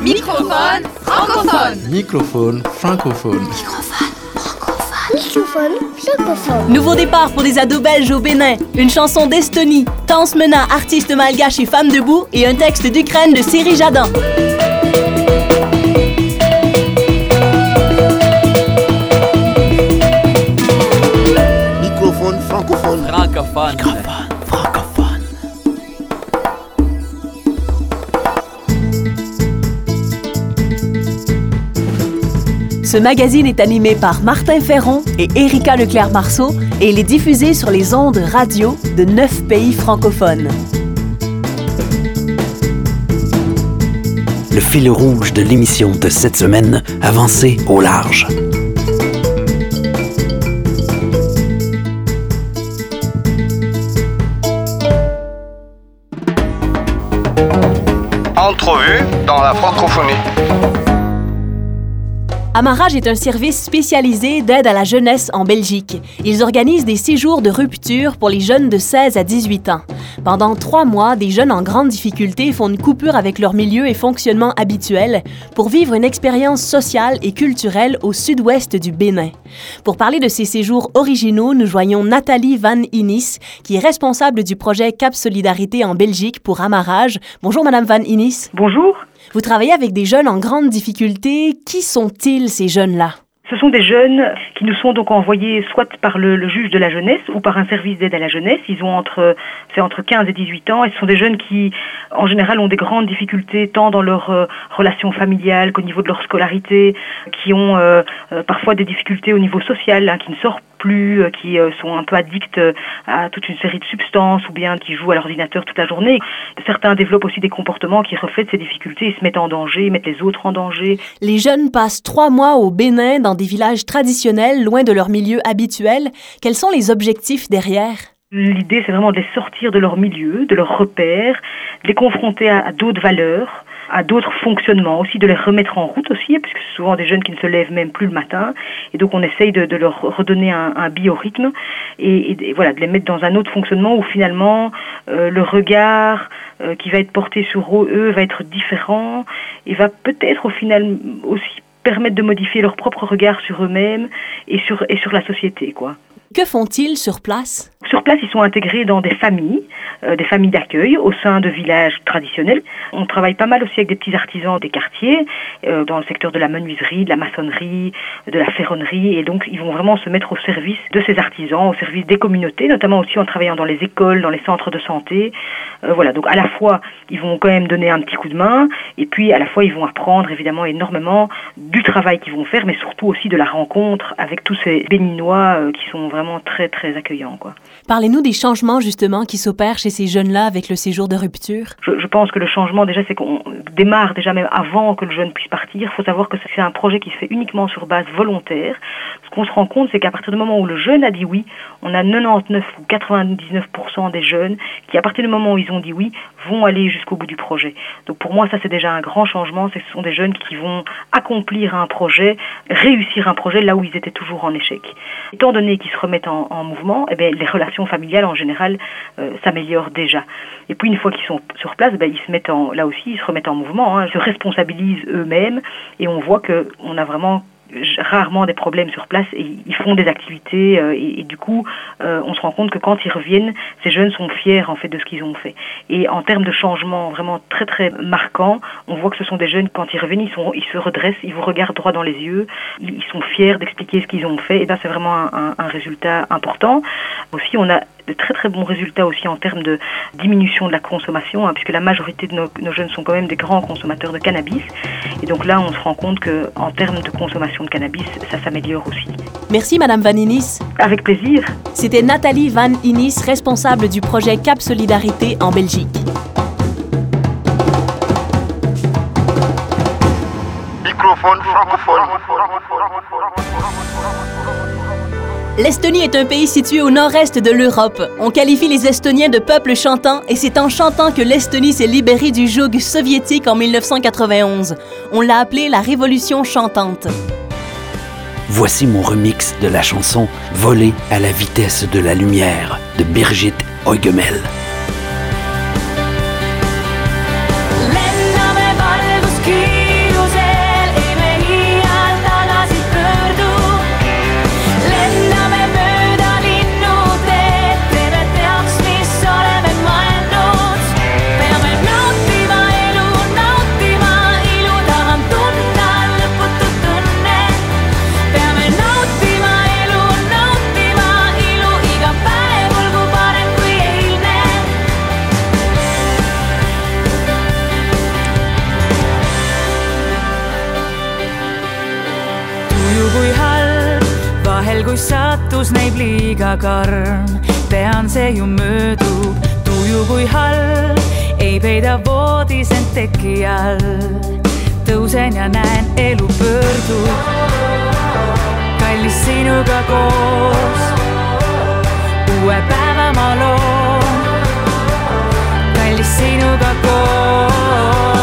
Microphone francophone. Microphone francophone. Microphone francophone. Nouveau départ pour des ados belges au Bénin, une chanson d'Estonie, Tance Mena, artiste malgache et femme debout, et un texte d'Ukraine de Cyril Jadin. Microphone francophone. Francophone. Francophone. Ce magazine est animé par Martin Ferron et Erika Leclerc-Marceau et il est diffusé sur les ondes radio de neuf pays francophones. Le fil rouge de l'émission de cette semaine, avancer au large. Entrevue dans la francophonie. Amarage est un service spécialisé d'aide à la jeunesse en Belgique. Ils organisent des séjours de rupture pour les jeunes de 16 à 18 ans. Pendant trois mois, des jeunes en grande difficulté font une coupure avec leur milieu et fonctionnement habituel pour vivre une expérience sociale et culturelle au sud-ouest du Bénin. Pour parler de ces séjours originaux, nous joignons Nathalie Van Innis, qui est responsable du projet Cap Solidarité en Belgique pour Amarage. Bonjour, Madame Van Innis. Bonjour. Vous travaillez avec des jeunes en grande difficulté. Qui sont-ils, ces jeunes-là? Ce sont des jeunes qui nous sont donc envoyés soit par le, juge de la jeunesse ou par un service d'aide à la jeunesse. Ils ont entre, c'est entre 15 et 18 ans et ce sont des jeunes qui, en général, ont des grandes difficultés tant dans leur euh, relation familiale qu'au niveau de leur scolarité, qui ont euh, euh, parfois des difficultés au niveau social, hein, qui ne sortent plus, euh, qui euh, sont un peu addicts euh, à toute une série de substances ou bien qui jouent à l'ordinateur toute la journée. Certains développent aussi des comportements qui reflètent ces difficultés, ils se mettent en danger, mettent les autres en danger. Les jeunes passent trois mois au Bénin dans des villages traditionnels, loin de leur milieu habituel. Quels sont les objectifs derrière? L'idée, c'est vraiment de les sortir de leur milieu, de leurs repères, de les confronter à, à d'autres valeurs, à d'autres fonctionnements, aussi de les remettre en route aussi, puisque c'est souvent des jeunes qui ne se lèvent même plus le matin, et donc on essaye de, de leur redonner un, un biorhythme, et, et, et, voilà, de les mettre dans un autre fonctionnement où finalement euh, le regard euh, qui va être porté sur eux va être différent, et va peut-être au final aussi permettre de modifier leur propre regard sur eux-mêmes et sur, et sur la société, quoi. Que font-ils sur place? Sur place, ils sont intégrés dans des familles, euh, des familles d'accueil au sein de villages traditionnels. On travaille pas mal aussi avec des petits artisans des quartiers, euh, dans le secteur de la menuiserie, de la maçonnerie, de la ferronnerie, et donc ils vont vraiment se mettre au service de ces artisans, au service des communautés, notamment aussi en travaillant dans les écoles, dans les centres de santé. Euh, voilà, donc à la fois, ils vont quand même donner un petit coup de main, et puis à la fois, ils vont apprendre évidemment énormément du travail qu'ils vont faire, mais surtout aussi de la rencontre avec tous ces béninois qui sont vraiment très très accueillants. Parlez-nous des changements justement qui s'opèrent chez ces jeunes-là avec le séjour de rupture? Je, pense que le changement déjà c'est qu'on démarre déjà même avant que le jeune puisse partir. Il faut savoir que c'est un projet qui se fait uniquement sur base volontaire. Ce qu'on se rend compte c'est qu'à partir du moment où le jeune a dit oui, on a 99 ou 99% des jeunes qui à partir du moment où ils ont dit oui vont aller jusqu'au bout du projet. Donc pour moi ça c'est déjà un grand changement, c'est ce sont des jeunes qui vont accomplir un projet, réussir un projet là où ils étaient toujours en échec. Étant donné qu'ils se remettent en, en mouvement, eh bien, les relations familiales en général euh, s'améliorent déjà. Et puis une fois qu'ils sont sur place, ben, ils se mettent en, là aussi, ils se remettent en mouvement, hein, ils se responsabilisent eux-mêmes et on voit que on a vraiment rarement des problèmes sur place et ils font des activités euh, et, du coup euh, on se rend compte que quand ils reviennent ces jeunes sont fiers en fait de ce qu'ils ont fait et en termes de changement vraiment très très marquant on voit que ce sont des jeunes quand ils reviennent ils se redressent ils vous regardent droit dans les yeux ils sont fiers d'expliquer ce qu'ils ont fait et là c'est vraiment un résultat important aussi on a de très très bons résultats aussi en termes de diminution de la consommation, hein, puisque la majorité de nos, nos, jeunes sont quand même des grands consommateurs de cannabis. Et donc là, on se rend compte que en termes de consommation de cannabis, ça s'améliore aussi. Merci Madame Van Innis. Avec plaisir. C'était Nathalie Van Innis, responsable du projet Cap Solidarité en Belgique. Microphone francophone. L'Estonie est un pays situé au nord-est de l'Europe. On qualifie les Estoniens de peuple chantant et c'est en chantant que l'Estonie s'est libérée du joug soviétique en 1991. On l'a appelée la Révolution chantante. Voici mon remix de la chanson Voler à la vitesse de la lumière de Birgit Heugemel. Karm, tean, see ju möödub, tuju kui halb, ei peida voodis end teki all. tõusen ja näen, elu pöördub, kallis sinuga koos, uue päeva ma loon, kallis sinuga koos.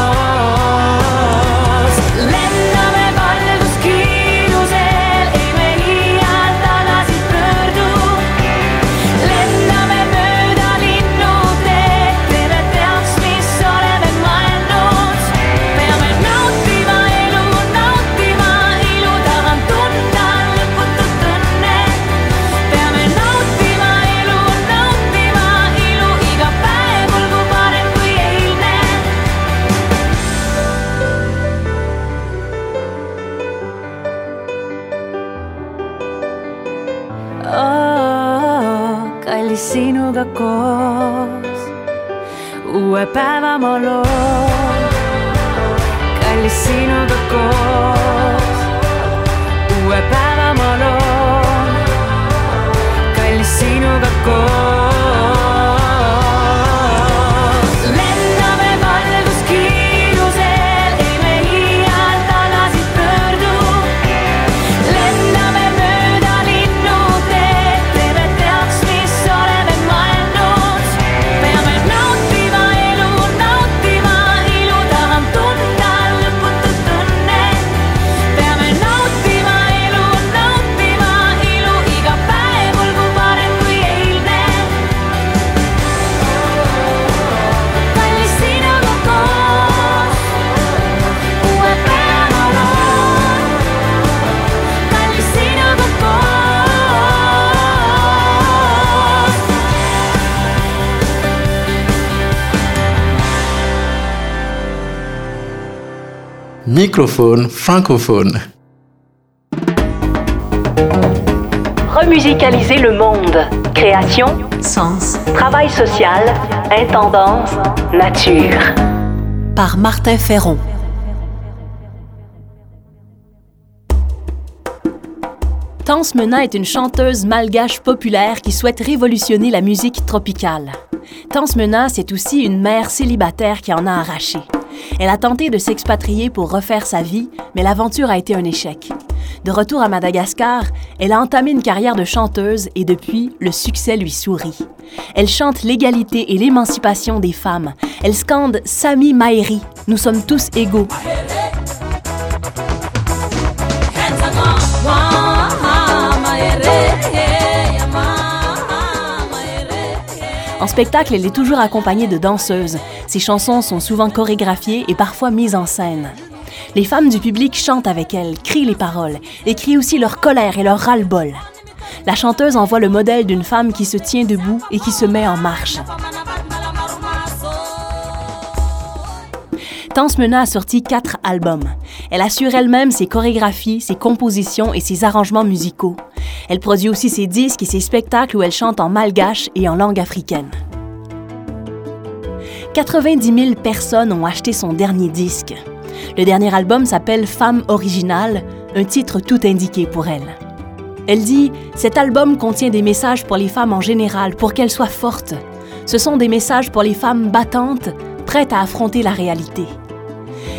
Oh, kallis sinuga koos. uue päeva ma loon, kallis sinuga koos. uue päeva ma loon, kallis sinuga koos. Microphone francophone. Remusicaliser le monde. Création, Sens. travail social, intendance, nature. Par Martin Ferron. Tance Mena est une chanteuse malgache populaire qui souhaite révolutionner la musique tropicale. Tance Mena, c'est aussi une mère célibataire qui en a arraché. Elle a tenté de s'expatrier pour refaire sa vie, mais l'aventure a été un échec. De retour à Madagascar, elle a entamé une carrière de chanteuse et depuis, le succès lui sourit. Elle chante l'égalité et l'émancipation des femmes. Elle scande Sami Maeri, nous sommes tous égaux. En spectacle, elle est toujours accompagnée de danseuses. Ses chansons sont souvent chorégraphiées et parfois mises en scène. Les femmes du public chantent avec elle, crient les paroles, et aussi leur colère et leur ras-le-bol. La chanteuse envoie le modèle d'une femme qui se tient debout et qui se met en marche. Tance Mena a sorti quatre albums. Elle assure elle-même ses chorégraphies, ses compositions et ses arrangements musicaux. Elle produit aussi ses disques et ses spectacles où elle chante en malgache et en langue africaine. 90 000 personnes ont acheté son dernier disque. Le dernier album s'appelle Femme originale, un titre tout indiqué pour elle. Elle dit Cet album contient des messages pour les femmes en général, pour qu'elles soient fortes. Ce sont des messages pour les femmes battantes, prêtes à affronter la réalité.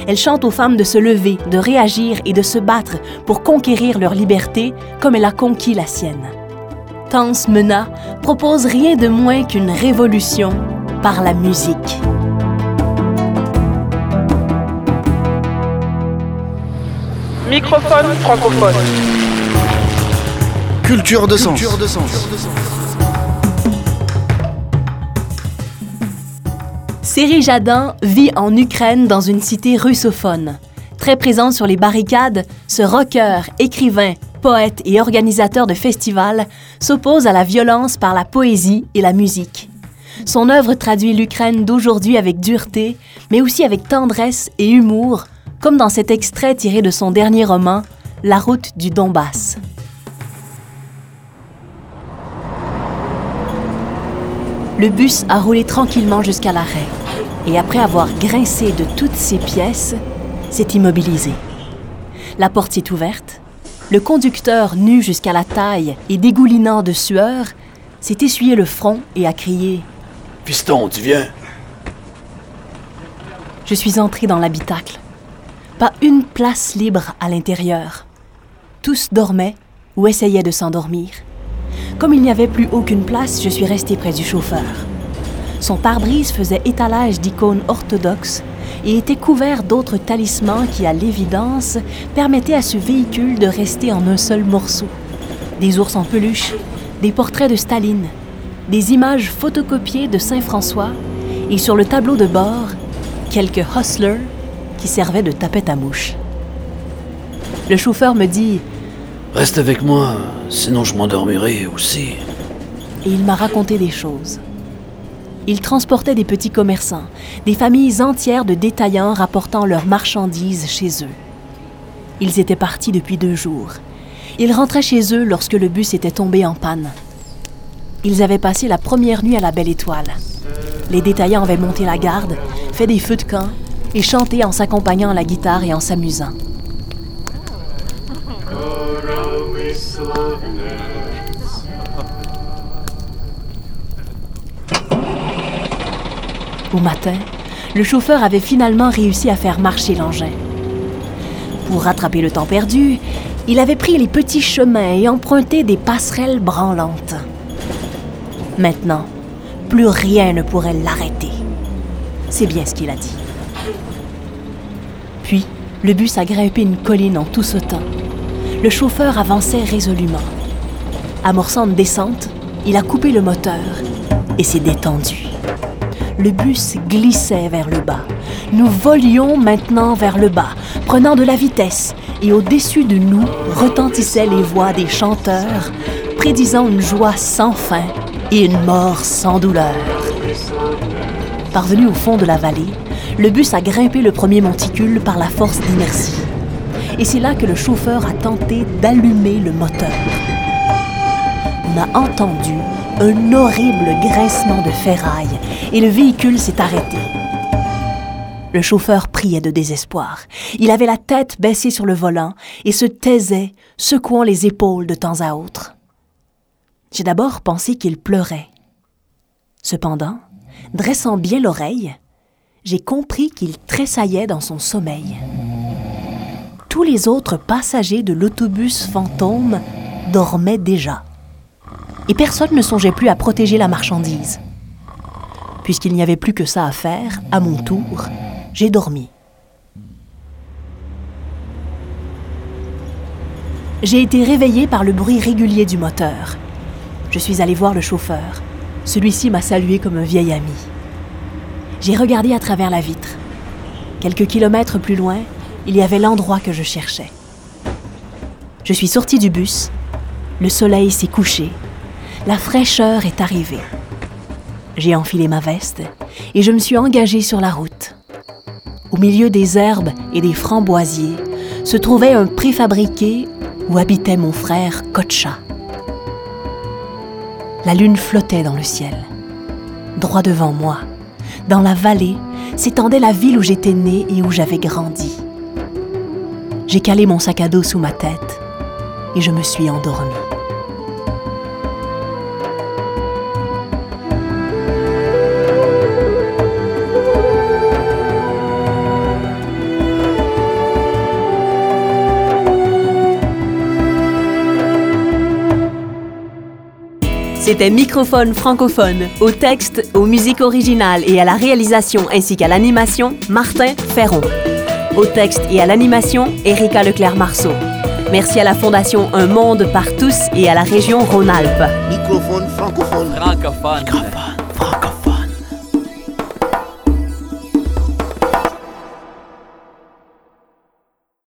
Elle chante aux femmes de se lever, de réagir et de se battre pour conquérir leur liberté comme elle a conquis la sienne. Tance Mena propose rien de moins qu'une révolution par la musique. Microphone francophone. Culture de sens. Séri Jadin vit en Ukraine dans une cité russophone. Très présent sur les barricades, ce rocker, écrivain, poète et organisateur de festivals s'oppose à la violence par la poésie et la musique. Son œuvre traduit l'Ukraine d'aujourd'hui avec dureté, mais aussi avec tendresse et humour, comme dans cet extrait tiré de son dernier roman, La route du Donbass. Le bus a roulé tranquillement jusqu'à l'arrêt et après avoir grincé de toutes ses pièces, s'est immobilisé. La porte s'est ouverte Le conducteur, nu jusqu'à la taille et dégoulinant de sueur, s'est essuyé le front et a crié Piston, tu viens Je suis entré dans l'habitacle. Pas une place libre à l'intérieur. Tous dormaient ou essayaient de s'endormir. Comme il n'y avait plus aucune place, je suis resté près du chauffeur. Son pare-brise faisait étalage d'icônes orthodoxes et était couvert d'autres talismans qui, à l'évidence, permettaient à ce véhicule de rester en un seul morceau. Des ours en peluche, des portraits de Staline, des images photocopiées de Saint-François et sur le tableau de bord, quelques hustlers qui servaient de tapette à mouche. Le chauffeur me dit Reste avec moi, sinon je m'endormirai aussi. et il m'a raconté des choses. Il transportait des petits commerçants, des familles entières de détaillants rapportant leurs marchandises chez eux. Ils étaient partis depuis deux jours. Ils rentraient chez eux lorsque le bus était tombé en panne. Ils avaient passé la première nuit à la Belle Étoile. Les détaillants avaient monté la garde, fait des feux de camp et chanté en s'accompagnant à la guitare et en s'amusant. Au matin, le chauffeur avait finalement réussi à faire marcher l'engin. Pour rattraper le temps perdu, il avait pris les petits chemins et emprunté des passerelles branlantes. Maintenant, plus rien ne pourrait l'arrêter. C'est bien ce qu'il a dit. Puis, le bus a grimpé une colline en tout sautant. Le chauffeur avançait résolument. Amorçant une descente, il a coupé le moteur et s'est détendu. Le bus glissait vers le bas. Nous volions maintenant vers le bas, prenant de la vitesse, et au-dessus de nous retentissaient les voix des chanteurs, prédisant une joie sans fin et une mort sans douleur. Parvenu au fond de la vallée, le bus a grimpé le premier monticule par la force d'inertie. Et c'est là que le chauffeur a tenté d'allumer le moteur. On a entendu un horrible grincement de ferraille et le véhicule s'est arrêté. Le chauffeur priait de désespoir. Il avait la tête baissée sur le volant et se taisait, secouant les épaules de temps à autre. J'ai d'abord pensé qu'il pleurait. Cependant, dressant bien l'oreille, j'ai compris qu'il tressaillait dans son sommeil. Tous les autres passagers de l'autobus fantôme dormaient déjà. Et personne ne songeait plus à protéger la marchandise. Puisqu'il n'y avait plus que ça à faire, à mon tour, j'ai dormi. J'ai été réveillé par le bruit régulier du moteur. Je suis allé voir le chauffeur. Celui-ci m'a salué comme un vieil ami. J'ai regardé à travers la vitre. Quelques kilomètres plus loin, il y avait l'endroit que je cherchais. Je suis sorti du bus. Le soleil s'est couché. La fraîcheur est arrivée. J'ai enfilé ma veste et je me suis engagé sur la route. Au milieu des herbes et des framboisiers se trouvait un préfabriqué où habitait mon frère Kocha. La lune flottait dans le ciel. Droit devant moi, dans la vallée, s'étendait la ville où j'étais né et où j'avais grandi. J'ai calé mon sac à dos sous ma tête et je me suis endormi. C'était Microphone francophone. Au texte, aux musiques originales et à la réalisation ainsi qu'à l'animation, Martin Ferron. Au texte et à l'animation, Erika Leclerc-Marceau. Merci à la Fondation Un Monde par tous et à la région Rhône-Alpes. Microphone francophone. Francophone.